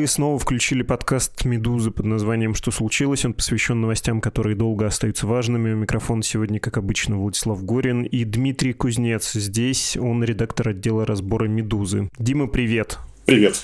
Вы снова включили подкаст «Медузы» под названием «Что случилось?». Он посвящен новостям, которые долго остаются важными. У микрофона сегодня, как обычно, Владислав Горин и Дмитрий Кузнец. Здесь он редактор отдела разбора «Медузы». Дима, привет. Привет.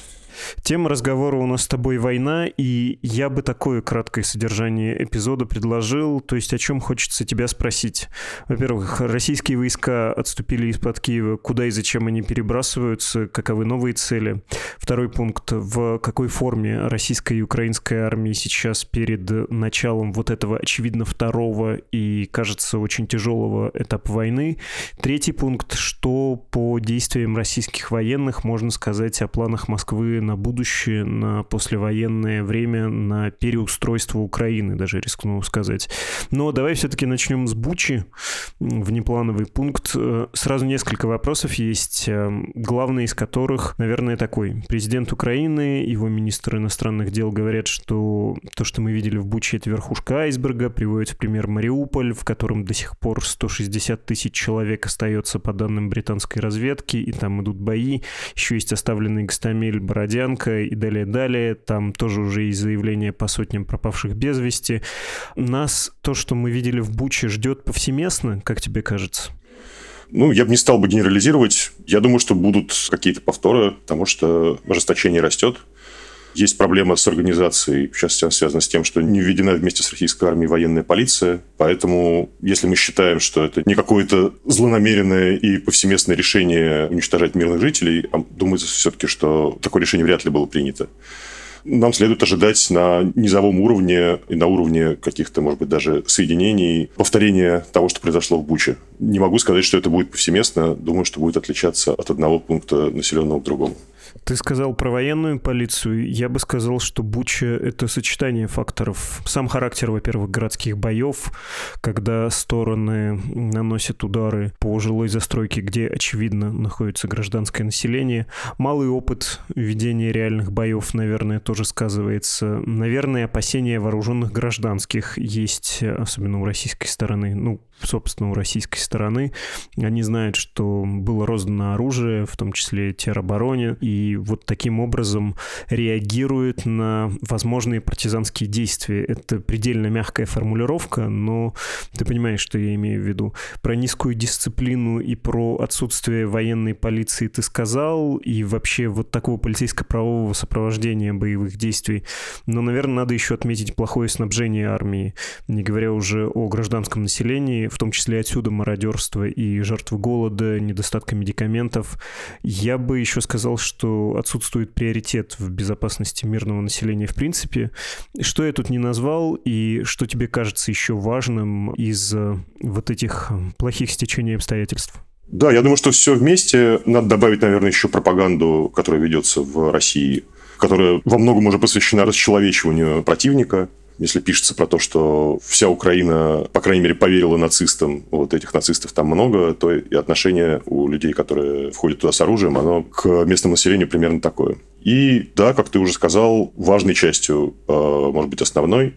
Тема разговора у нас с тобой война, и я бы такое краткое содержание эпизода предложил, то есть о чем хочется тебя спросить. Во-первых, российские войска отступили из-под Киева, куда и зачем они перебрасываются, каковы новые цели. Второй пункт, в какой форме российская и украинская армии сейчас перед началом вот этого, очевидно, второго и, кажется, очень тяжелого этапа войны. Третий пункт, что по действиям российских военных можно сказать о планах Москвы на будущее, на послевоенное время, на переустройство Украины, даже рискну сказать. Но давай все-таки начнем с Бучи, внеплановый пункт. Э, сразу несколько вопросов есть, э, главный из которых, наверное, такой. Президент Украины, его министр иностранных дел говорят, что то, что мы видели в Буче, это верхушка айсберга, приводит в пример Мариуполь, в котором до сих пор 160 тысяч человек остается по данным британской разведки, и там идут бои. Еще есть оставленный Гастамель, Бородин, Бородянка и далее-далее. Там тоже уже есть заявления по сотням пропавших без вести. Нас то, что мы видели в Буче, ждет повсеместно, как тебе кажется? Ну, я бы не стал бы генерализировать. Я думаю, что будут какие-то повторы, потому что ожесточение растет. Есть проблема с организацией, сейчас связана с тем, что не введена вместе с российской армией военная полиция. Поэтому, если мы считаем, что это не какое-то злонамеренное и повсеместное решение уничтожать мирных жителей, а думается все-таки, что такое решение вряд ли было принято нам следует ожидать на низовом уровне и на уровне каких-то, может быть, даже соединений повторения того, что произошло в Буче. Не могу сказать, что это будет повсеместно. Думаю, что будет отличаться от одного пункта населенного к другому. Ты сказал про военную полицию. Я бы сказал, что Буча — это сочетание факторов. Сам характер, во-первых, городских боев, когда стороны наносят удары по жилой застройке, где, очевидно, находится гражданское население. Малый опыт ведения реальных боев, наверное, тоже сказывается. Наверное, опасения вооруженных гражданских есть, особенно у российской стороны. Ну, собственно, у российской стороны. Они знают, что было роздано оружие, в том числе теробороне, и вот таким образом реагируют на возможные партизанские действия. Это предельно мягкая формулировка, но ты понимаешь, что я имею в виду. Про низкую дисциплину и про отсутствие военной полиции ты сказал, и вообще вот такого полицейско-правового сопровождения боевых действий. Но, наверное, надо еще отметить плохое снабжение армии, не говоря уже о гражданском населении, в том числе отсюда мародерство и жертвы голода, недостатка медикаментов. Я бы еще сказал, что отсутствует приоритет в безопасности мирного населения в принципе. Что я тут не назвал и что тебе кажется еще важным из э, вот этих плохих стечений обстоятельств? Да, я думаю, что все вместе. Надо добавить, наверное, еще пропаганду, которая ведется в России, которая во многом уже посвящена расчеловечиванию противника если пишется про то, что вся Украина, по крайней мере, поверила нацистам, вот этих нацистов там много, то и отношение у людей, которые входят туда с оружием, оно к местному населению примерно такое. И да, как ты уже сказал, важной частью, э, может быть, основной,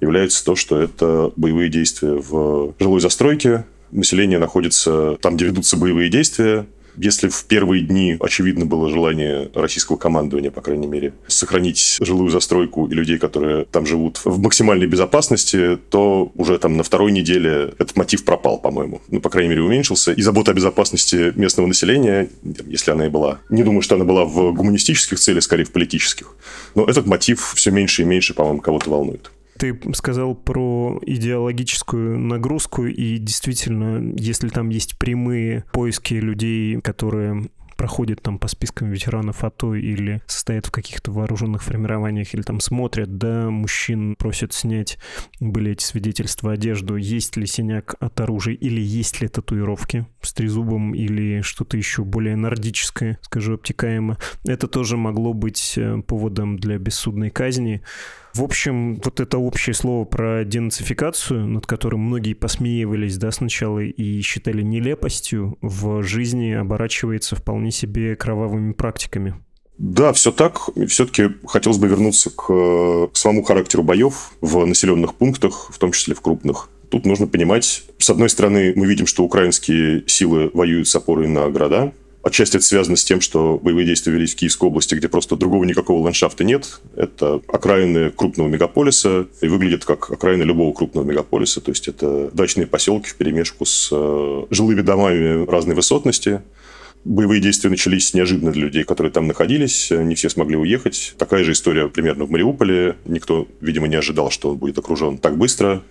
является то, что это боевые действия в жилой застройке, население находится там, где ведутся боевые действия, если в первые дни очевидно было желание российского командования, по крайней мере, сохранить жилую застройку и людей, которые там живут в максимальной безопасности, то уже там на второй неделе этот мотив пропал, по-моему. Ну, по крайней мере, уменьшился. И забота о безопасности местного населения, если она и была, не думаю, что она была в гуманистических целях, скорее в политических. Но этот мотив все меньше и меньше, по-моему, кого-то волнует. Ты сказал про идеологическую нагрузку, и действительно, если там есть прямые поиски людей, которые проходят там по спискам ветеранов АТО или состоят в каких-то вооруженных формированиях, или там смотрят, да, мужчин просят снять, были эти свидетельства, одежду, есть ли синяк от оружия, или есть ли татуировки с трезубом, или что-то еще более нордическое, скажу, обтекаемо. Это тоже могло быть э, поводом для бессудной казни. В общем, вот это общее слово про денацификацию, над которым многие посмеивались да, сначала и считали нелепостью, в жизни оборачивается вполне себе кровавыми практиками. Да, все так. Все-таки хотелось бы вернуться к, к самому характеру боев в населенных пунктах, в том числе в крупных. Тут нужно понимать, с одной стороны, мы видим, что украинские силы воюют с опорой на города, Отчасти это связано с тем, что боевые действия велись в Киевской области, где просто другого никакого ландшафта нет. Это окраины крупного мегаполиса и выглядит как окраины любого крупного мегаполиса. То есть это дачные поселки в перемешку с э, жилыми домами разной высотности. Боевые действия начались неожиданно для людей, которые там находились. Не все смогли уехать. Такая же история примерно в Мариуполе. Никто, видимо, не ожидал, что он будет окружен так быстро.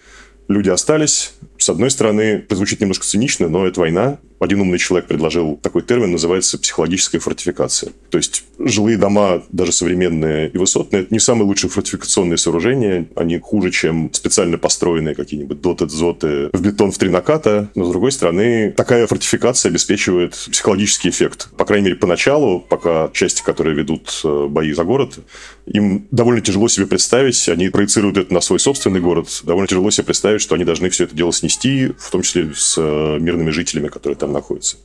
Люди остались. С одной стороны, это немножко цинично, но это война. Один умный человек предложил такой термин, называется психологическая фортификация. То есть жилые дома, даже современные и высотные, это не самые лучшие фортификационные сооружения. Они хуже, чем специально построенные какие-нибудь доты-дзоты в бетон в три наката. Но, с другой стороны, такая фортификация обеспечивает психологический эффект. По крайней мере, поначалу, пока части, которые ведут э, бои за город, им довольно тяжело себе представить, они проецируют это на свой собственный город, довольно тяжело себе представить, что они должны все это дело снести, в том числе с э, мирными жителями, которые там находятся.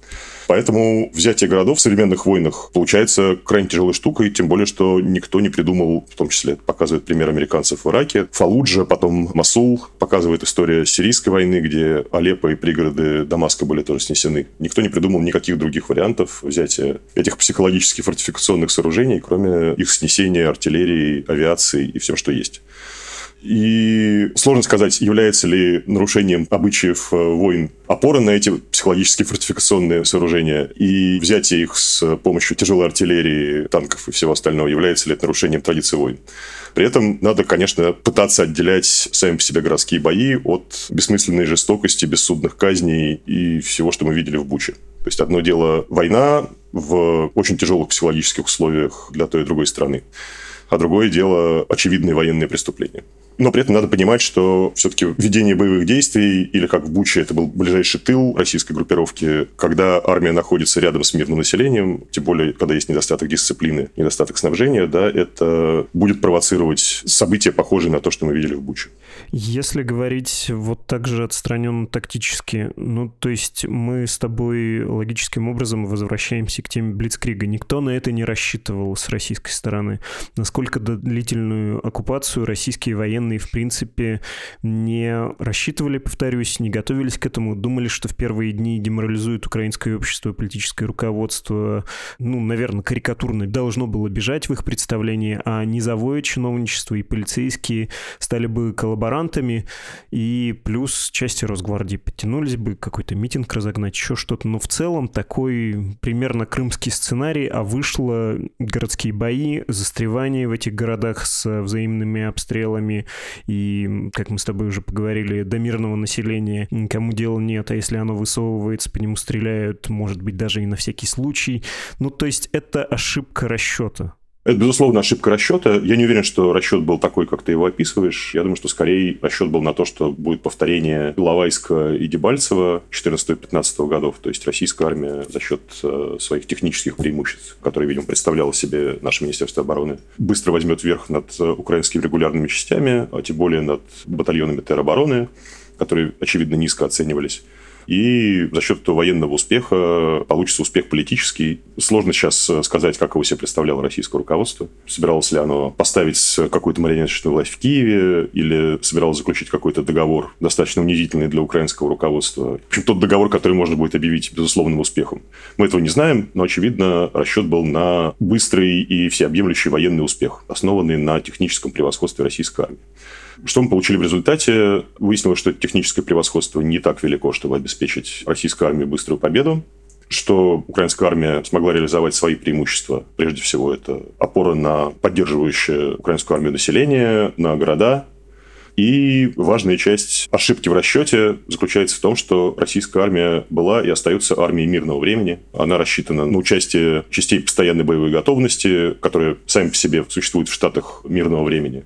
Поэтому взятие городов в современных войнах получается крайне тяжелой штукой, тем более, что никто не придумал, в том числе показывает пример американцев в Ираке, Фалуджа, потом Масул, показывает история сирийской войны, где Алеппо и пригороды Дамаска были тоже снесены. Никто не придумал никаких других вариантов взятия этих психологически фортификационных сооружений, кроме их снесения артиллерии, авиации и всем, что есть. И сложно сказать, является ли нарушением обычаев э, войн опора на эти психологические фортификационные сооружения и взятие их с помощью тяжелой артиллерии, танков и всего остального, является ли это нарушением традиции войн. При этом надо, конечно, пытаться отделять сами по себе городские бои от бессмысленной жестокости, бессудных казней и всего, что мы видели в Буче. То есть одно дело война в очень тяжелых психологических условиях для той и другой страны, а другое дело очевидные военные преступления. Но при этом надо понимать, что все-таки ведение боевых действий, или как в Буче, это был ближайший тыл российской группировки, когда армия находится рядом с мирным населением, тем более, когда есть недостаток дисциплины, недостаток снабжения, да, это будет провоцировать события, похожие на то, что мы видели в Буче. Если говорить вот так же отстраненно тактически, ну, то есть мы с тобой логическим образом возвращаемся к теме Блицкрига. Никто на это не рассчитывал с российской стороны. Насколько длительную оккупацию российские военные, в принципе, не рассчитывали, повторюсь, не готовились к этому, думали, что в первые дни деморализуют украинское общество политическое руководство, ну, наверное, карикатурно должно было бежать в их представлении, а низовое чиновничество и полицейские стали бы коллаборировать коллаборантами, и плюс части Росгвардии подтянулись бы, какой-то митинг разогнать, еще что-то. Но в целом такой примерно крымский сценарий, а вышло городские бои, застревание в этих городах с взаимными обстрелами, и, как мы с тобой уже поговорили, до мирного населения никому дела нет, а если оно высовывается, по нему стреляют, может быть, даже и на всякий случай. Ну, то есть это ошибка расчета. Это, безусловно, ошибка расчета. Я не уверен, что расчет был такой, как ты его описываешь. Я думаю, что скорее расчет был на то, что будет повторение Иловайска и Дебальцева 14-15 годов. То есть российская армия за счет э, своих технических преимуществ, которые, видимо, представляло себе наше Министерство обороны, быстро возьмет верх над э, украинскими регулярными частями, а тем более над батальонами теробороны, которые, очевидно, низко оценивались. И за счет этого военного успеха получится успех политический. Сложно сейчас сказать, как его себе представляло российское руководство. Собиралось ли оно поставить какую-то марионеточную власть в Киеве или собиралось заключить какой-то договор, достаточно унизительный для украинского руководства. В общем, тот договор, который можно будет объявить безусловным успехом. Мы этого не знаем, но, очевидно, расчет был на быстрый и всеобъемлющий военный успех, основанный на техническом превосходстве российской армии. Что мы получили в результате? Выяснилось, что техническое превосходство не так велико, чтобы обеспечить российской армии быструю победу что украинская армия смогла реализовать свои преимущества. Прежде всего, это опора на поддерживающее украинскую армию население, на города. И важная часть ошибки в расчете заключается в том, что российская армия была и остается армией мирного времени. Она рассчитана на участие частей постоянной боевой готовности, которые сами по себе существуют в штатах мирного времени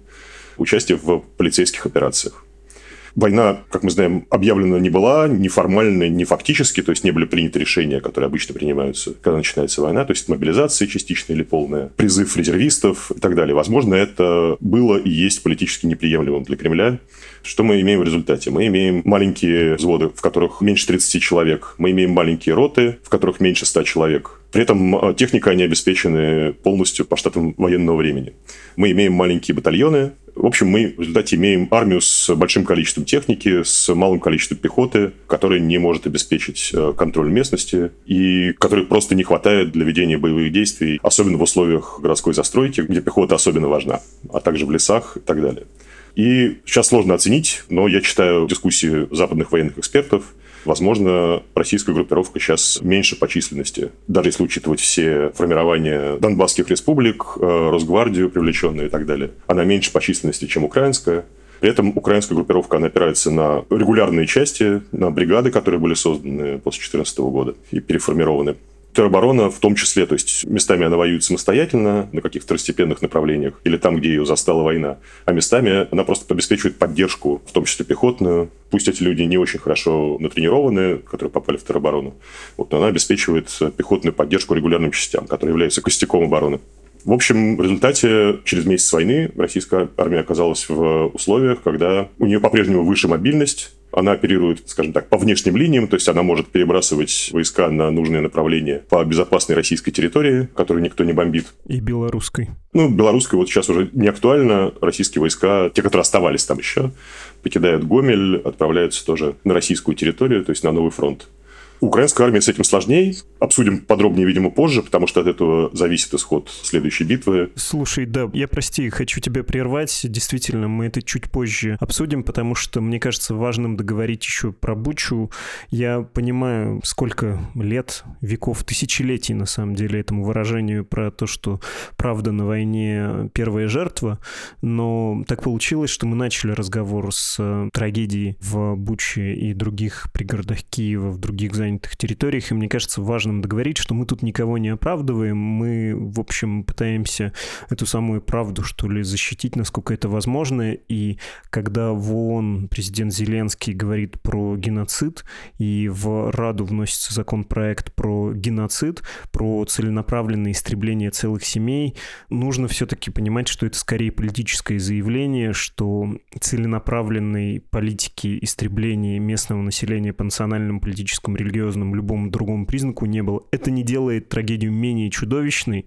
участие в полицейских операциях. Война, как мы знаем, объявлена не была, ни формально, ни фактически, то есть не были приняты решения, которые обычно принимаются, когда начинается война, то есть мобилизация частичная или полная, призыв резервистов и так далее. Возможно, это было и есть политически неприемлемым для Кремля. Что мы имеем в результате? Мы имеем маленькие взводы, в которых меньше 30 человек. Мы имеем маленькие роты, в которых меньше 100 человек. При этом э, техника они обеспечены полностью по штатам военного времени. Мы имеем маленькие батальоны. В общем, мы в результате имеем армию с большим количеством техники, с малым количеством пехоты, которая не может обеспечить э, контроль местности и которой просто не хватает для ведения боевых действий, особенно в условиях городской застройки, где пехота особенно важна, а также в лесах и так далее. И сейчас сложно оценить, но я читаю дискуссии западных военных экспертов – Возможно, российская группировка сейчас меньше по численности, даже если учитывать все формирования Донбасских республик, э, Росгвардию привлеченные и так далее. Она меньше по численности, чем украинская. При этом украинская группировка она опирается на регулярные части, на бригады, которые были созданы после 2014 года и переформированы тероборона в том числе, то есть местами она воюет самостоятельно на каких-то второстепенных направлениях или там, где ее застала война, а местами она просто обеспечивает поддержку, в том числе пехотную. Пусть эти люди не очень хорошо натренированы, которые попали в тероборону, вот, но она обеспечивает пехотную поддержку регулярным частям, которые являются костяком обороны. В общем, в результате через месяц войны российская армия оказалась в условиях, когда у нее по-прежнему выше мобильность, она оперирует, скажем так, по внешним линиям, то есть она может перебрасывать войска на нужные направления по безопасной российской территории, которую никто не бомбит. И белорусской. Ну, белорусской вот сейчас уже не актуально. Российские войска, те, которые оставались там еще, покидают Гомель, отправляются тоже на российскую территорию, то есть на новый фронт. Украинская армия с этим сложнее. Обсудим подробнее, видимо, позже, потому что от этого зависит исход следующей битвы. Слушай, да, я, прости, хочу тебя прервать. Действительно, мы это чуть позже обсудим, потому что мне кажется важным договорить еще про Бучу. Я понимаю, сколько лет, веков, тысячелетий, на самом деле, этому выражению про то, что правда на войне первая жертва, но так получилось, что мы начали разговор с э, трагедией в Буче и других пригородах Киева, в других занятых территориях, и мне кажется важным договорить, что мы тут никого не оправдываем, мы, в общем, пытаемся эту самую правду, что ли, защитить, насколько это возможно, и когда в ООН президент Зеленский говорит про геноцид, и в Раду вносится законопроект про геноцид, про целенаправленное истребление целых семей, нужно все-таки понимать, что это скорее политическое заявление, что целенаправленной политики истребления местного населения по национальному политическому религиозному религиозном, любому другому признаку не было. Это не делает трагедию менее чудовищной,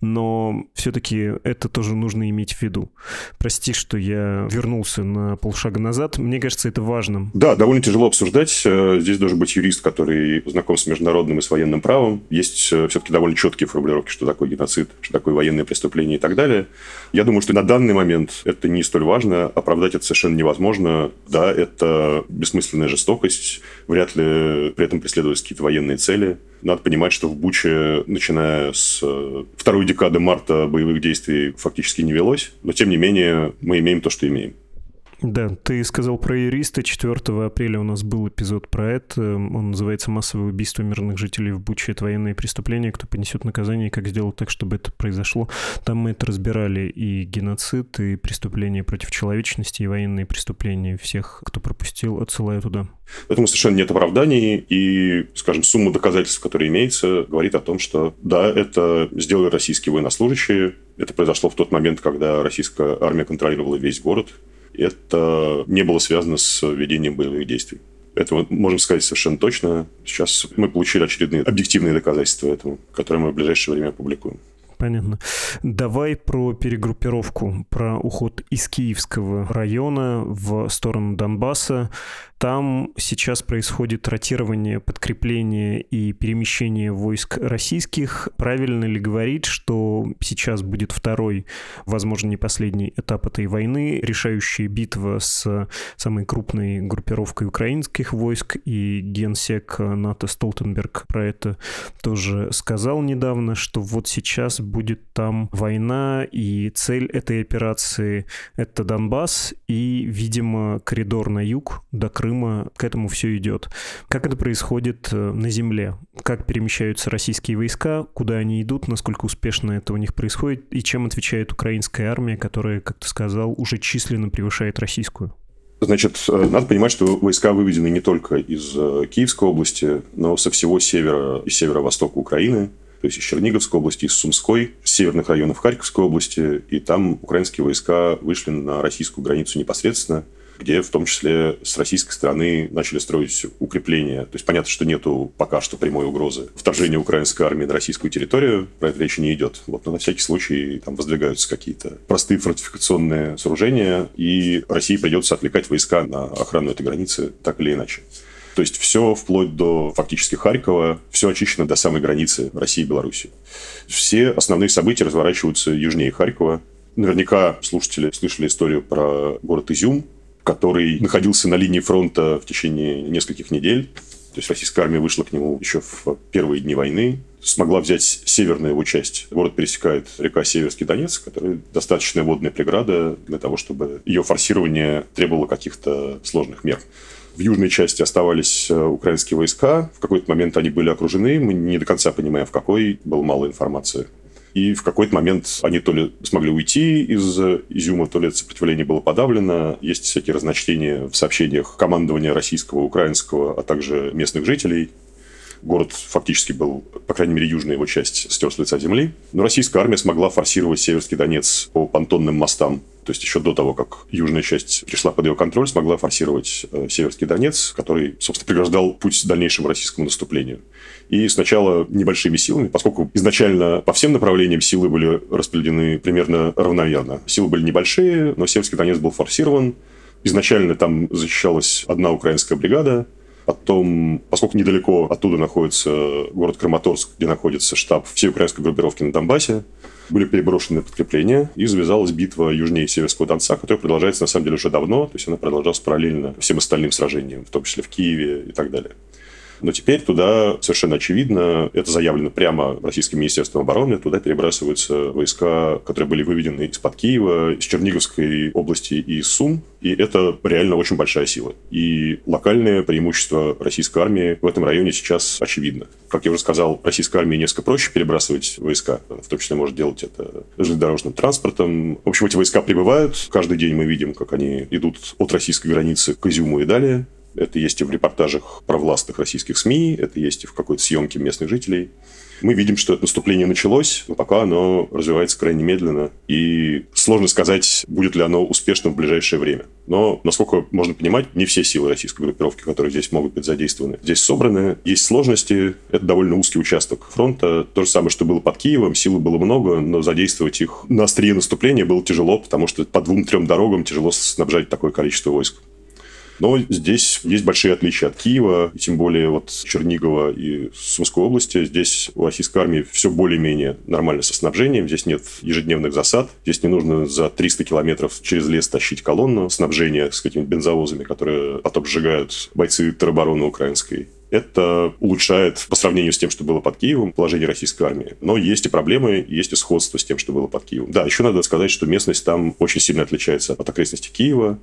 но все-таки это тоже нужно иметь в виду. Прости, что я вернулся на полшага назад. Мне кажется, это важным. Да, довольно тяжело обсуждать. Э, здесь должен быть юрист, который знаком с международным и с военным правом. Есть э, все-таки довольно четкие формулировки, что такое геноцид, что такое военное преступление и так далее. Я думаю, что на данный момент это не столь важно. Оправдать это совершенно невозможно. Да, это бессмысленная жестокость. Вряд ли при этом преследовались какие-то военные цели. Надо понимать, что в Буче, начиная с э, второй декады марта, боевых действий фактически не велось. Но, тем не менее, мы имеем то, что имеем. Да, ты сказал про юриста. 4 апреля у нас был эпизод про это. Он называется «Массовое убийство мирных жителей в Буче. Это военные преступления. Кто понесет наказание как сделать так, чтобы это произошло». Там мы это разбирали и геноцид, и преступления против человечности, и военные преступления всех, кто пропустил, отсылаю туда. Поэтому совершенно нет оправданий, и, скажем, сумма доказательств, которая имеется, говорит о том, что да, это сделали российские военнослужащие, это произошло в тот момент, когда российская армия контролировала весь город, это не было связано с ведением боевых действий. Это мы можем сказать совершенно точно. Сейчас мы получили очередные объективные доказательства этому, которые мы в ближайшее время опубликуем. Понятно. Давай про перегруппировку, про уход из Киевского района в сторону Донбасса. Там сейчас происходит ротирование, подкрепление и перемещение войск российских. Правильно ли говорить, что сейчас будет второй, возможно, не последний этап этой войны, решающая битва с самой крупной группировкой украинских войск, и генсек НАТО Столтенберг про это тоже сказал недавно, что вот сейчас будет там война, и цель этой операции — это Донбасс и, видимо, коридор на юг до Крыма к этому все идет. Как это происходит э, на земле? Как перемещаются российские войска? Куда они идут? Насколько успешно это у них происходит? И чем отвечает украинская армия, которая, как ты сказал, уже численно превышает российскую? Значит, э, надо понимать, что войска выведены не только из э, Киевской области, но со всего севера и северо-востока Украины, то есть из Черниговской области, из Сумской, с северных районов Харьковской области, и там украинские войска вышли на российскую границу непосредственно – где в том числе с российской стороны начали строить укрепления. То есть понятно, что нету пока что прямой угрозы вторжения украинской армии на российскую территорию, про это речи не идет. Вот, но на всякий случай там воздвигаются какие-то простые фортификационные сооружения, и России придется отвлекать войска на охрану этой границы так или иначе. То есть все вплоть до фактически Харькова, все очищено до самой границы России и Беларуси. Все основные события разворачиваются южнее Харькова. Наверняка слушатели слышали историю про город Изюм, который находился на линии фронта в течение нескольких недель. То есть российская армия вышла к нему еще в первые дни войны, смогла взять северную его часть. Город пересекает река Северский Донец, которая достаточная водная преграда для того, чтобы ее форсирование требовало каких-то сложных мер. В южной части оставались э, украинские войска. В какой-то момент они были окружены. Мы не до конца понимаем, в какой. Было мало информации. И в какой-то момент они то ли смогли уйти из Изюма, то ли это сопротивление было подавлено. Есть всякие разночтения в сообщениях командования российского, украинского, а также местных жителей. Город фактически был, по крайней мере, южная его часть стер с лица земли. Но российская армия смогла форсировать Северский Донец по понтонным мостам. То есть еще до того, как южная часть пришла под ее контроль, смогла форсировать э, Северский Донец, который, собственно, преграждал путь дальнейшему российскому наступлению. И сначала небольшими силами, поскольку изначально по всем направлениям силы были распределены примерно равномерно. Силы были небольшие, но Северский Донец был форсирован. Изначально там защищалась одна украинская бригада, Потом, поскольку недалеко оттуда находится город Краматорск, где находится штаб всей украинской группировки на Донбассе, были переброшены подкрепления, и завязалась битва южнее Северского Донца, которая продолжается, на самом деле, уже давно, то есть она продолжалась параллельно всем остальным сражениям, в том числе в Киеве и так далее. Но теперь туда совершенно очевидно, это заявлено прямо российским министерством обороны, туда перебрасываются войска, которые были выведены из-под Киева, из Черниговской области и из Сум. И это реально очень большая сила. И локальное преимущество российской армии в этом районе сейчас очевидно. Как я уже сказал, российской армии несколько проще перебрасывать войска. В том числе может делать это железнодорожным транспортом. В общем, эти войска прибывают. Каждый день мы видим, как они идут от российской границы к Изюму и далее. Это есть и в репортажах провластных российских СМИ, это есть и в какой-то съемке местных жителей. Мы видим, что это наступление началось, но пока оно развивается крайне медленно. И сложно сказать, будет ли оно успешным в ближайшее время. Но, насколько можно понимать, не все силы российской группировки, которые здесь могут быть задействованы, здесь собраны. Есть сложности. Это довольно узкий участок фронта. То же самое, что было под Киевом. Силы было много, но задействовать их на острие наступления было тяжело, потому что по двум-трем дорогам тяжело снабжать такое количество войск. Но здесь есть большие отличия от Киева, тем более вот Чернигова и Сумской области. Здесь у российской армии все более-менее нормально со снабжением. Здесь нет ежедневных засад. Здесь не нужно за 300 километров через лес тащить колонну снабжения с какими-то бензовозами, которые потом сжигают бойцы теробороны украинской. Это улучшает по сравнению с тем, что было под Киевом, положение российской армии. Но есть и проблемы, есть и сходство с тем, что было под Киевом. Да, еще надо сказать, что местность там очень сильно отличается от окрестностей Киева.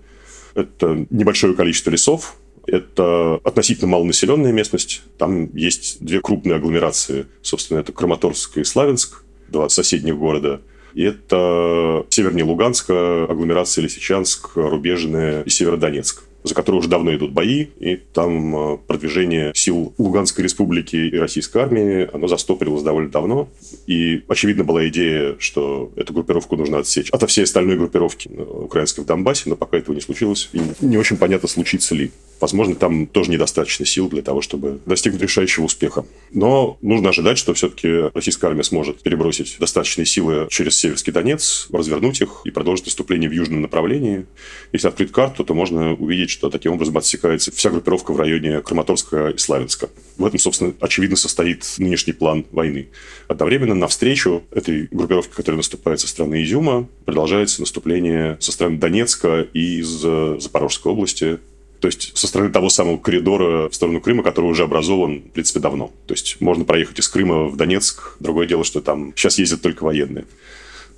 Это небольшое количество лесов, это относительно малонаселенная местность. Там есть две крупные агломерации. Собственно, это Краматорск и Славянск, два соседних города. И это севернее Луганска, агломерация Лисичанск, Рубежная и Северодонецк за которой уже давно идут бои, и там э, продвижение сил Луганской республики и российской армии, оно застопорилось довольно давно, и очевидно была идея, что эту группировку нужно отсечь ото всей остальной группировки э, украинской в Донбассе, но пока этого не случилось, и не очень понятно, случится ли. Возможно, там тоже недостаточно сил для того, чтобы достигнуть решающего успеха. Но нужно ожидать, что все-таки российская армия сможет перебросить достаточные силы через Северский Донец, развернуть их и продолжить наступление в южном направлении. Если открыть карту, то можно увидеть, что таким образом отсекается вся группировка в районе Краматорска и Славянска. В этом, собственно, очевидно состоит нынешний план войны. Одновременно навстречу этой группировке, которая наступает со стороны Изюма, продолжается наступление со стороны Донецка и из Запорожской области, то есть со стороны того самого коридора в сторону Крыма, который уже образован, в принципе, давно. То есть можно проехать из Крыма в Донецк. Другое дело, что там сейчас ездят только военные.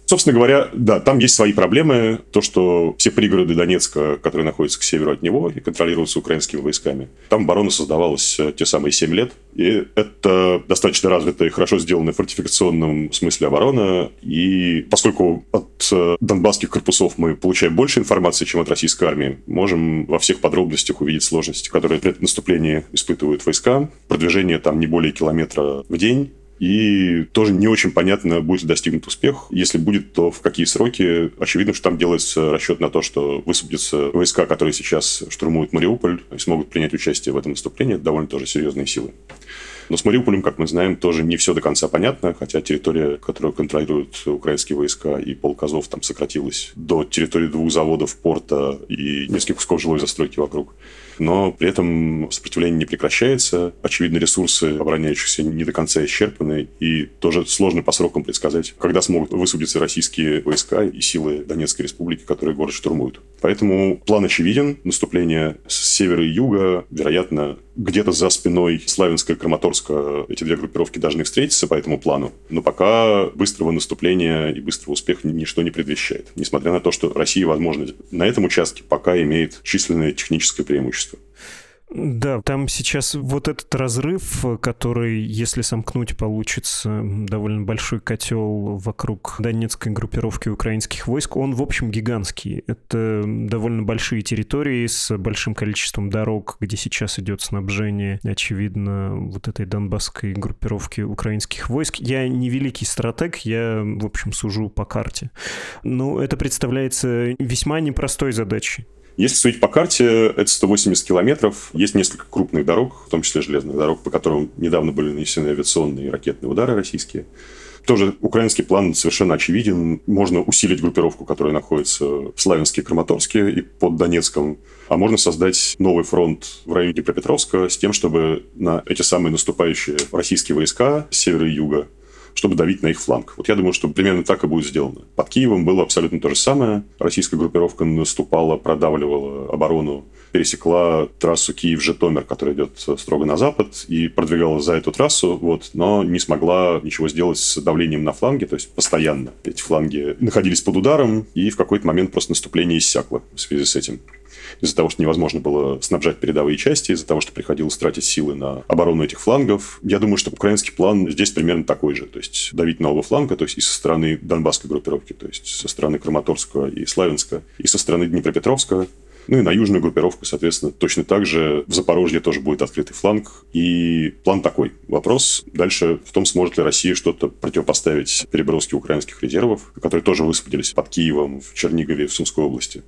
Собственно говоря, да, там есть свои проблемы. То, что все пригороды Донецка, которые находятся к северу от него и контролируются украинскими войсками, там оборона создавалась э, те самые 7 лет. И это достаточно развитая и хорошо сделанная в фортификационном смысле оборона. И поскольку от э, донбасских корпусов мы получаем больше информации, чем от российской армии, можем во всех подробностях увидеть сложности, которые при наступлении испытывают войска. Продвижение там не более километра в день и тоже не очень понятно, будет ли достигнут успех. Если будет, то в какие сроки. Очевидно, что там делается расчет на то, что высвободятся войска, которые сейчас штурмуют Мариуполь, и смогут принять участие в этом наступлении. Это довольно тоже серьезные силы. Но с Мариуполем, как мы знаем, тоже не все до конца понятно, хотя территория, которую контролируют украинские войска и полк Азов, там сократилась до территории двух заводов, порта и нескольких кусков жилой застройки вокруг но при этом сопротивление не прекращается. Очевидно, ресурсы обороняющихся не до конца исчерпаны, и тоже сложно по срокам предсказать, когда смогут высадиться российские войска и силы Донецкой республики, которые город штурмуют. Поэтому план очевиден. Наступление с севера и юга, вероятно, где-то за спиной Славянска и Краматорска эти две группировки должны встретиться по этому плану. Но пока быстрого наступления и быстрого успеха ничто не предвещает. Несмотря на то, что Россия, возможно, на этом участке пока имеет численное техническое преимущество. Да, там сейчас вот этот разрыв, который, если сомкнуть, получится довольно большой котел вокруг донецкой группировки украинских войск, он, в общем, гигантский. Это довольно большие территории с большим количеством дорог, где сейчас идет снабжение, очевидно, вот этой донбасской группировки украинских войск. Я не великий стратег, я, в общем, сужу по карте. Но это представляется весьма непростой задачей. Если судить по карте, это 180 километров. Есть несколько крупных дорог, в том числе железных дорог, по которым недавно были нанесены авиационные и ракетные удары российские. Тоже украинский план совершенно очевиден. Можно усилить группировку, которая находится в Славянске Краматорске и под Донецком. А можно создать новый фронт в районе Днепропетровска с тем, чтобы на эти самые наступающие российские войска с севера и юга чтобы давить на их фланг. Вот я думаю, что примерно так и будет сделано. Под Киевом было абсолютно то же самое. Российская группировка наступала, продавливала оборону, пересекла трассу Киев-Житомир, которая идет строго на запад, и продвигалась за эту трассу, вот, но не смогла ничего сделать с давлением на фланге, то есть постоянно эти фланги находились под ударом, и в какой-то момент просто наступление иссякло в связи с этим из-за того, что невозможно было снабжать передовые части, из-за того, что приходилось тратить силы на оборону этих флангов. Я думаю, что украинский план здесь примерно такой же. То есть давить на оба фланга, то есть и со стороны Донбасской группировки, то есть со стороны Краматорского и Славянска, и со стороны Днепропетровска, ну и на южную группировку, соответственно, точно так же в Запорожье тоже будет открытый фланг. И план такой. Вопрос дальше в том, сможет ли Россия что-то противопоставить переброске украинских резервов, которые тоже высадились под Киевом, в Чернигове, в Сумской области.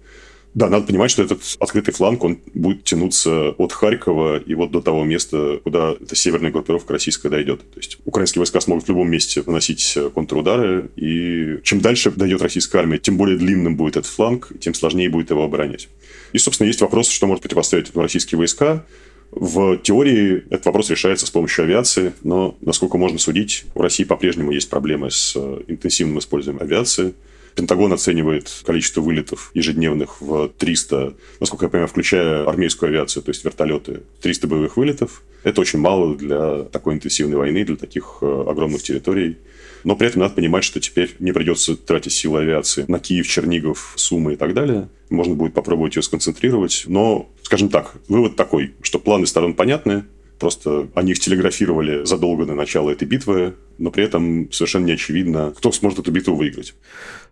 Да, надо понимать, что этот открытый фланг, он будет тянуться от Харькова и вот до того места, куда эта северная группировка российская дойдет. То есть украинские войска смогут в любом месте наносить контрудары, и чем дальше дойдет российская армия, тем более длинным будет этот фланг, тем сложнее будет его оборонять. И, собственно, есть вопрос, что может противостоять российские войска. В теории этот вопрос решается с помощью авиации, но, насколько можно судить, в России по-прежнему есть проблемы с интенсивным использованием авиации – Пентагон оценивает количество вылетов ежедневных в 300, насколько я понимаю, включая армейскую авиацию, то есть вертолеты, 300 боевых вылетов. Это очень мало для такой интенсивной войны, для таких э, огромных территорий. Но при этом надо понимать, что теперь не придется тратить силы авиации на Киев, Чернигов, Сумы и так далее. Можно будет попробовать ее сконцентрировать. Но, скажем так, вывод такой, что планы сторон понятны, Просто они их телеграфировали задолго до начала этой битвы, но при этом совершенно не очевидно, кто сможет эту битву выиграть.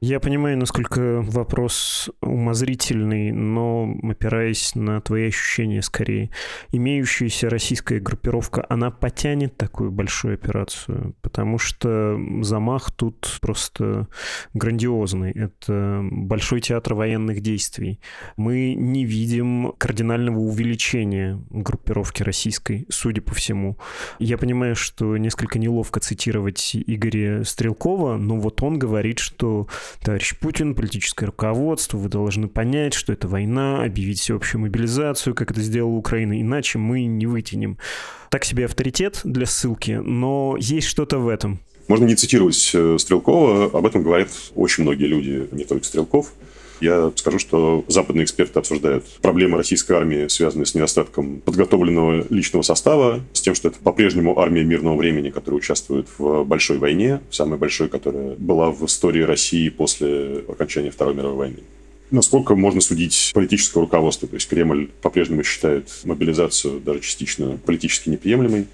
Я понимаю, насколько вопрос умозрительный, но опираясь на твои ощущения скорее. Имеющаяся российская группировка, она потянет такую большую операцию, потому что замах тут просто грандиозный. Это большой театр военных действий. Мы не видим кардинального увеличения группировки российской судя по всему. Я понимаю, что несколько неловко цитировать Игоря Стрелкова, но вот он говорит, что товарищ Путин, политическое руководство, вы должны понять, что это война, объявить всеобщую мобилизацию, как это сделала Украина, иначе мы не вытянем. Так себе авторитет для ссылки, но есть что-то в этом. Можно не цитировать э, Стрелкова, об этом говорят очень многие люди, не только Стрелков. Я скажу, что западные эксперты обсуждают проблемы российской армии, связанные с недостатком подготовленного личного состава, с тем, что это по-прежнему армия мирного времени, которая участвует в большой войне, самой большой, которая была в истории России после окончания Второй мировой войны. Насколько можно судить политическое руководство? То есть Кремль по-прежнему считает мобилизацию даже частично политически неприемлемой.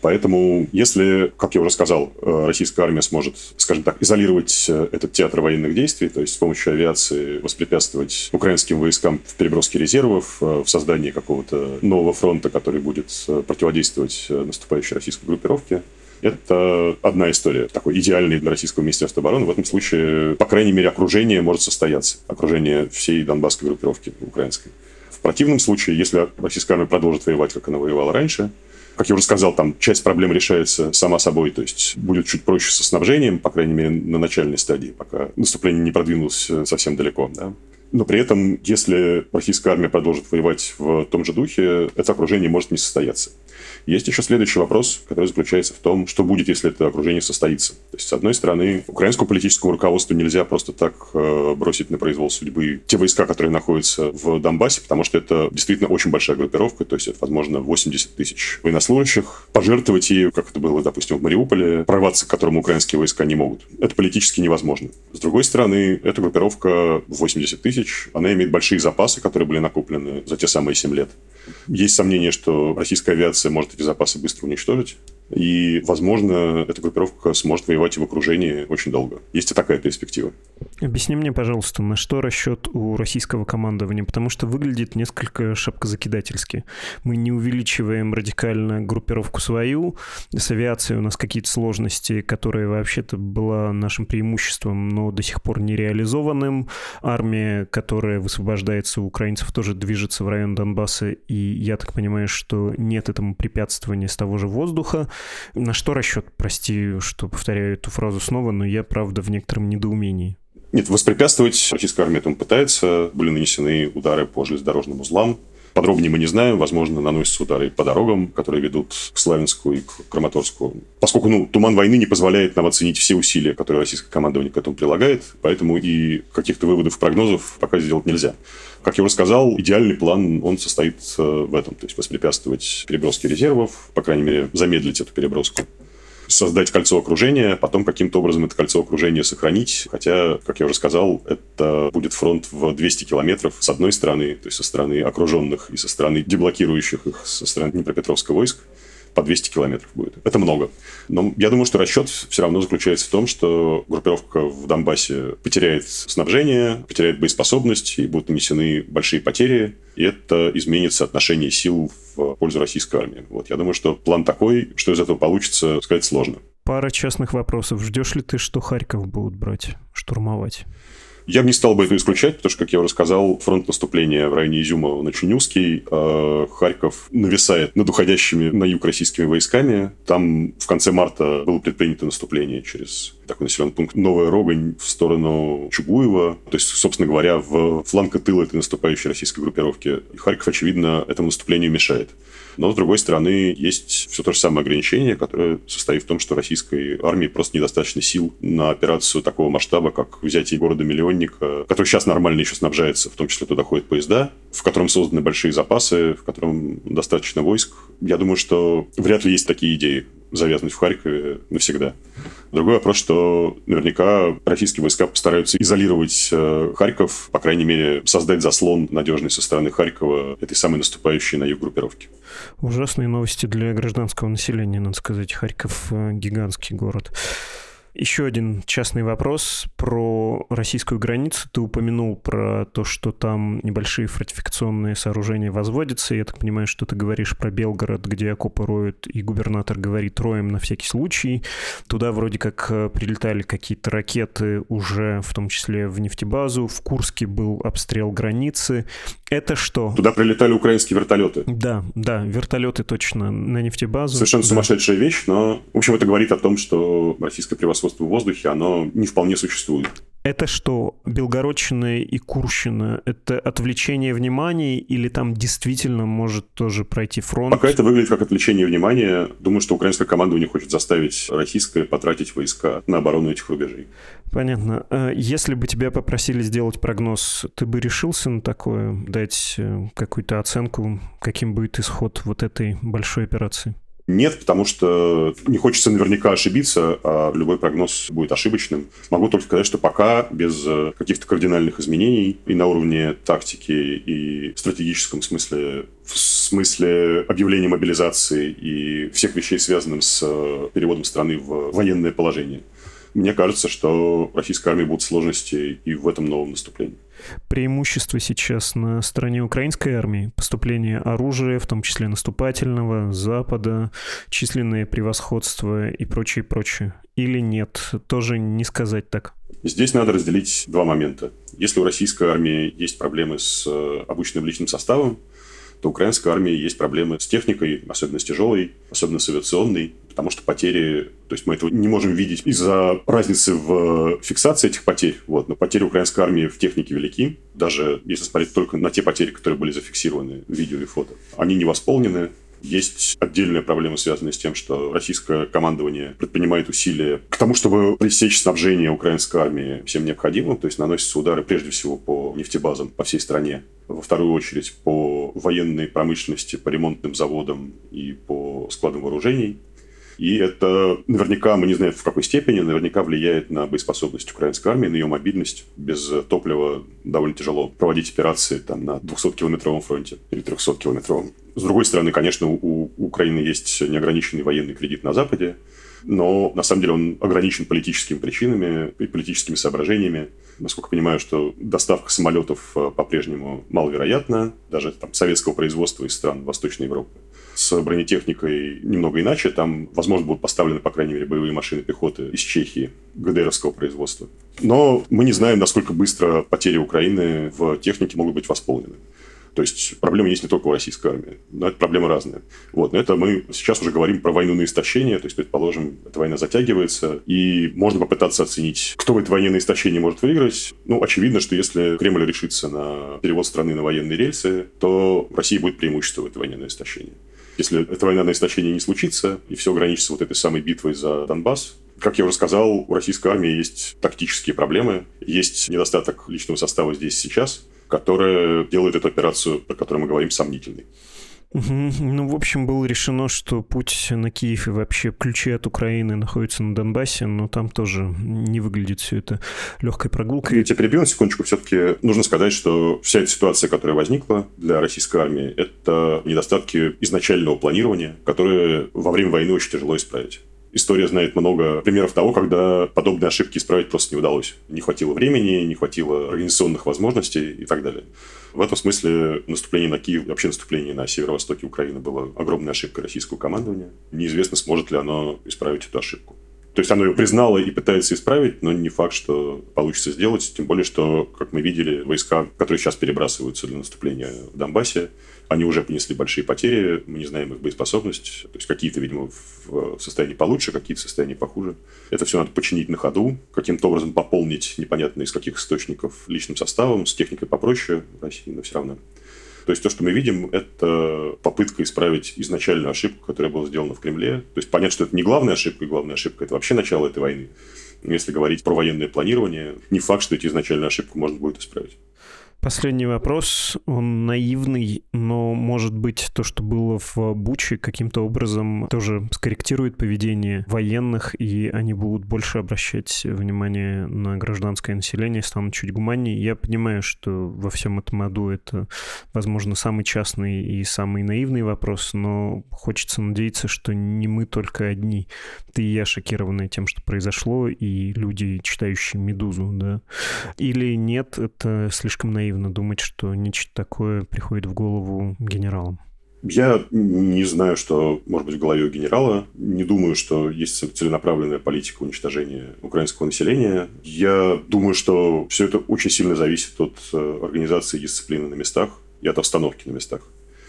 Поэтому, если, как я уже сказал, э, российская армия сможет, скажем так, изолировать э, этот театр военных действий, то есть с помощью авиации воспрепятствовать украинским войскам в переброске резервов, э, в создании какого-то нового фронта, который будет противодействовать наступающей российской группировке, это одна история, такой идеальный для российского министерства обороны. В этом случае, по крайней мере, окружение может состояться. Окружение всей донбасской группировки украинской. В противном случае, если российская армия продолжит воевать, как она воевала раньше, как я уже сказал, там часть проблем решается сама собой, то есть будет чуть проще со снабжением, по крайней мере, на начальной стадии, пока наступление не продвинулось э, совсем далеко. Да? Но при этом, если российская армия продолжит воевать в том же духе, это окружение может не состояться. Есть еще следующий вопрос, который заключается в том, что будет, если это окружение состоится. То есть, с одной стороны, украинскому политическому руководству нельзя просто так э, бросить на произвол судьбы те войска, которые находятся в Донбассе, потому что это действительно очень большая группировка, то есть это, возможно, 80 тысяч военнослужащих. Пожертвовать ею, как это было, допустим, в Мариуполе, прорваться к которому украинские войска не могут. Это политически невозможно. С другой стороны, эта группировка 80 тысяч, она имеет большие запасы, которые были накоплены за те самые 7 лет. Есть сомнение, что российская авиация может запасы быстро уничтожить. И, возможно, эта группировка сможет воевать и в окружении очень долго. Есть и такая перспектива. Объясни мне, пожалуйста, на что расчет у российского командования? Потому что выглядит несколько шапкозакидательски. Мы не увеличиваем радикально группировку свою. С авиацией у нас какие-то сложности, которые вообще-то была нашим преимуществом, но до сих пор не реализованным. Армия, которая высвобождается у украинцев, тоже движется в район Донбасса, и я так понимаю, что нет этому препятствования с того же воздуха. На что расчет? Прости, что повторяю эту фразу снова, но я, правда, в некотором недоумении. Нет, воспрепятствовать российская армия этому пытается. Были нанесены удары по железнодорожным узлам. Подробнее мы не знаем. Возможно, наносятся удары по дорогам, которые ведут к Славянску и к Краматорску. Поскольку ну, туман войны не позволяет нам оценить все усилия, которые российское командование к этому прилагает, поэтому и каких-то выводов, прогнозов пока сделать нельзя. Как я уже сказал, идеальный план, он состоит э, в этом. То есть воспрепятствовать переброске резервов, по крайней мере, замедлить эту переброску создать кольцо окружения, потом каким-то образом это кольцо окружения сохранить. Хотя, как я уже сказал, это будет фронт в 200 километров с одной стороны, то есть со стороны окруженных и со стороны деблокирующих их со стороны Днепропетровского войск по 200 километров будет. Это много. Но я думаю, что расчет все равно заключается в том, что группировка в Донбассе потеряет снабжение, потеряет боеспособность, и будут нанесены большие потери, и это изменит соотношение сил в пользу российской армии. Вот я думаю, что план такой, что из этого получится, сказать сложно. Пара частных вопросов. Ждешь ли ты, что Харьков будут брать, штурмовать? Я бы не стал бы это исключать, потому что, как я уже сказал, фронт наступления в районе Изюма он очень. А Харьков нависает над уходящими на юг российскими войсками. Там в конце марта было предпринято наступление через такой населенный пункт Новая Рогань в сторону Чугуева. То есть, собственно говоря, в фланг тыла этой наступающей российской группировки. И Харьков, очевидно, этому наступлению мешает. Но, с другой стороны, есть все то же самое ограничение, которое состоит в том, что российской армии просто недостаточно сил на операцию такого масштаба, как взятие города-миллионника, который сейчас нормально еще снабжается, в том числе туда ходят поезда, в котором созданы большие запасы, в котором достаточно войск. Я думаю, что вряд ли есть такие идеи завязнуть в Харькове навсегда. Другой вопрос, что наверняка российские войска постараются изолировать э, Харьков, по крайней мере, создать заслон надежный со стороны Харькова этой самой наступающей на юг группировки. Ужасные новости для гражданского населения, надо сказать. Харьков э, гигантский город. Еще один частный вопрос про российскую границу. Ты упомянул про то, что там небольшие фортификационные сооружения возводятся. Я так понимаю, что ты говоришь про Белгород, где окопы роют, и губернатор говорит роем на всякий случай. Туда вроде как э, прилетали какие-то ракеты уже, в том числе в нефтебазу. В Курске был обстрел границы. Это что? Туда прилетали украинские вертолеты. Да, да, вертолеты точно на нефтебазу. Совершенно да. сумасшедшая вещь, но, в общем, это говорит о том, что российское превосходство в воздухе, оно не вполне существует. Это что, Белгородчина и Курщина, это отвлечение внимания или там действительно может тоже пройти фронт? Пока это выглядит как отвлечение внимания. Думаю, что украинское командование хочет заставить российское потратить войска на оборону этих рубежей. Понятно. А если бы тебя попросили сделать прогноз, ты бы решился на такое, дать э, какую-то оценку, каким будет исход вот этой большой операции? Нет, потому что не хочется наверняка ошибиться, а любой прогноз будет ошибочным. Могу только сказать, что пока без э, каких-то кардинальных изменений и на уровне тактики, и стратегическом смысле, в смысле объявления мобилизации и всех вещей, связанных с э, переводом страны в военное положение, мне кажется, что российской армии будут сложности и в этом новом наступлении преимущество сейчас на стороне украинской армии? Поступление оружия, в том числе наступательного, Запада, численное превосходство и прочее, прочее? Или нет? Тоже не сказать так. Здесь надо разделить два момента. Если у российской армии есть проблемы с э, обычным личным составом, то украинской армии есть проблемы с техникой, особенно с тяжелой, особенно с авиационной, потому что потери, то есть мы этого не можем видеть из-за разницы в фиксации этих потерь, вот, но потери украинской армии в технике велики, даже если смотреть только на те потери, которые были зафиксированы в видео и фото. Они не восполнены, есть отдельная проблема, связанная с тем, что российское командование предпринимает усилия к тому, чтобы пресечь снабжение украинской армии всем необходимым, то есть наносятся удары прежде всего по нефтебазам по всей стране, во вторую очередь по военной промышленности, по ремонтным заводам и по складам вооружений. И это наверняка, мы не знаем в какой степени, наверняка влияет на боеспособность украинской армии, на ее мобильность. Без топлива довольно тяжело проводить операции там, на 200-километровом фронте или 300-километровом. С другой стороны, конечно, у Украины есть неограниченный военный кредит на Западе, но на самом деле он ограничен политическими причинами и политическими соображениями. Насколько понимаю, что доставка самолетов э, по-прежнему маловероятна, даже там, советского производства из стран Восточной Европы. С бронетехникой немного иначе. Там, возможно, будут поставлены, по крайней мере, боевые машины пехоты из Чехии, ГДРовского производства. Но мы не знаем, насколько быстро потери Украины в технике могут быть восполнены. То есть проблема есть не только у российской армии, но это проблема разная. Вот. Но это мы сейчас уже говорим про войну на истощение, то есть, предположим, эта война затягивается, и можно попытаться оценить, кто в этой войне на истощение может выиграть. Ну, очевидно, что если Кремль решится на перевод страны на военные рельсы, то России будет преимущество в этой войне на истощение. Если эта война на истощение не случится, и все ограничится вот этой самой битвой за Донбасс, как я уже сказал, у российской армии есть тактические проблемы, есть недостаток личного состава здесь сейчас, которая делает эту операцию, про которую мы говорим, сомнительной. Ну, в общем, было решено, что путь на Киев и вообще ключи от Украины находятся на Донбассе, но там тоже не выглядит все это легкой прогулкой. Я тебя перебью на секундочку. Все-таки нужно сказать, что вся эта ситуация, которая возникла для российской армии, это недостатки изначального планирования, которые во время войны очень тяжело исправить. История знает много примеров того, когда подобные ошибки исправить просто не удалось. Не хватило времени, не хватило организационных возможностей и так далее. В этом смысле наступление на Киев, вообще наступление на северо-востоке Украины было огромной ошибкой российского командования. Неизвестно, сможет ли оно исправить эту ошибку. То есть оно ее признало и пытается исправить, но не факт, что получится сделать. Тем более, что, как мы видели, войска, которые сейчас перебрасываются для наступления в Донбассе, они уже понесли большие потери, мы не знаем их боеспособность. То есть какие-то, видимо, в состоянии получше, какие-то в состоянии похуже. Это все надо починить на ходу, каким-то образом пополнить непонятно из каких источников личным составом, с техникой попроще в России, но все равно. То есть то, что мы видим, это попытка исправить изначальную ошибку, которая была сделана в Кремле. То есть понять, что это не главная ошибка, и главная ошибка – это вообще начало этой войны. Если говорить про военное планирование, не факт, что эти изначальную ошибку можно будет исправить. Последний вопрос, он наивный, но, может быть, то, что было в Буче, каким-то образом тоже скорректирует поведение военных, и они будут больше обращать внимание на гражданское население, станут чуть гуманнее. Я понимаю, что во всем этом аду это, возможно, самый частный и самый наивный вопрос, но хочется надеяться, что не мы только одни. Ты и я шокированы тем, что произошло, и люди, читающие «Медузу», да. Или нет, это слишком наивно наивно думать, что нечто такое приходит в голову генералам. Я не знаю, что может быть в голове у генерала. Не думаю, что есть целенаправленная политика уничтожения украинского населения. Я думаю, что все это очень сильно зависит от э, организации дисциплины на местах и от обстановки на местах.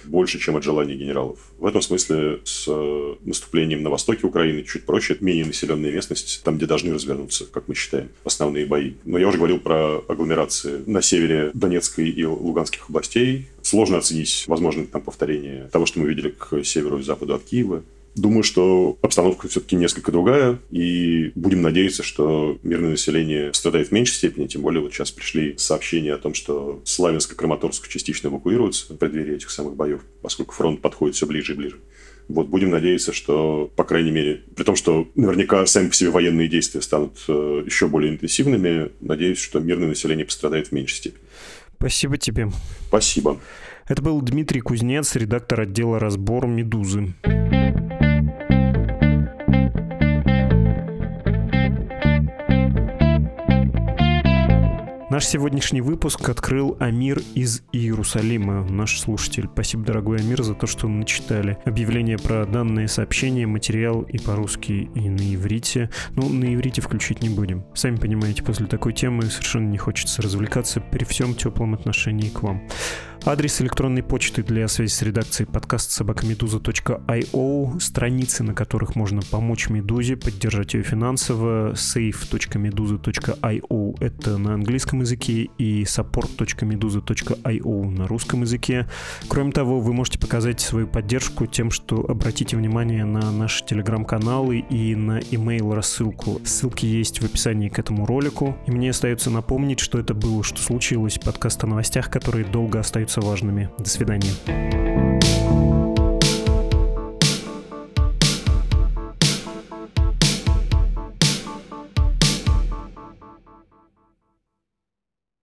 Больше, чем от желаний генералов. В этом смысле с э, наступлением на востоке Украины чуть проще. Это менее населенная местность, там, где должны развернуться, как мы считаем, основные бои. Но я уже говорил про агломерации на севере Донецкой и Луганских областей. Сложно оценить возможное там повторение того, что мы видели к северу и западу от Киева. Думаю, что обстановка все-таки несколько другая, и будем надеяться, что мирное население страдает в меньшей степени, тем более вот сейчас пришли сообщения о том, что Славянск и Краматорск частично эвакуируются в преддверии этих самых боев, поскольку фронт подходит все ближе и ближе. Вот будем надеяться, что, по крайней мере, при том, что наверняка сами по себе военные действия станут э, еще более интенсивными, надеюсь, что мирное население пострадает в меньшей степени. Спасибо тебе. Спасибо. Это был Дмитрий Кузнец, редактор отдела «Разбор Медузы». Наш сегодняшний выпуск открыл Амир из Иерусалима, наш слушатель. Спасибо, дорогой Амир, за то, что начитали объявление про данные сообщения, материал и по-русски, и на иврите. Ну, на иврите включить не будем. Сами понимаете, после такой темы совершенно не хочется развлекаться при всем теплом отношении к вам. Адрес электронной почты для связи с редакцией подкаст собакамедуза.io, страницы, на которых можно помочь Медузе, поддержать ее финансово, save.meduza.io это на английском языке и support.meduza.io на русском языке. Кроме того, вы можете показать свою поддержку тем, что обратите внимание на наши телеграм-каналы и на email рассылку. Ссылки есть в описании к этому ролику. И мне остается напомнить, что это было «Что случилось?» подкаст о новостях, которые долго остаются важными. До свидания.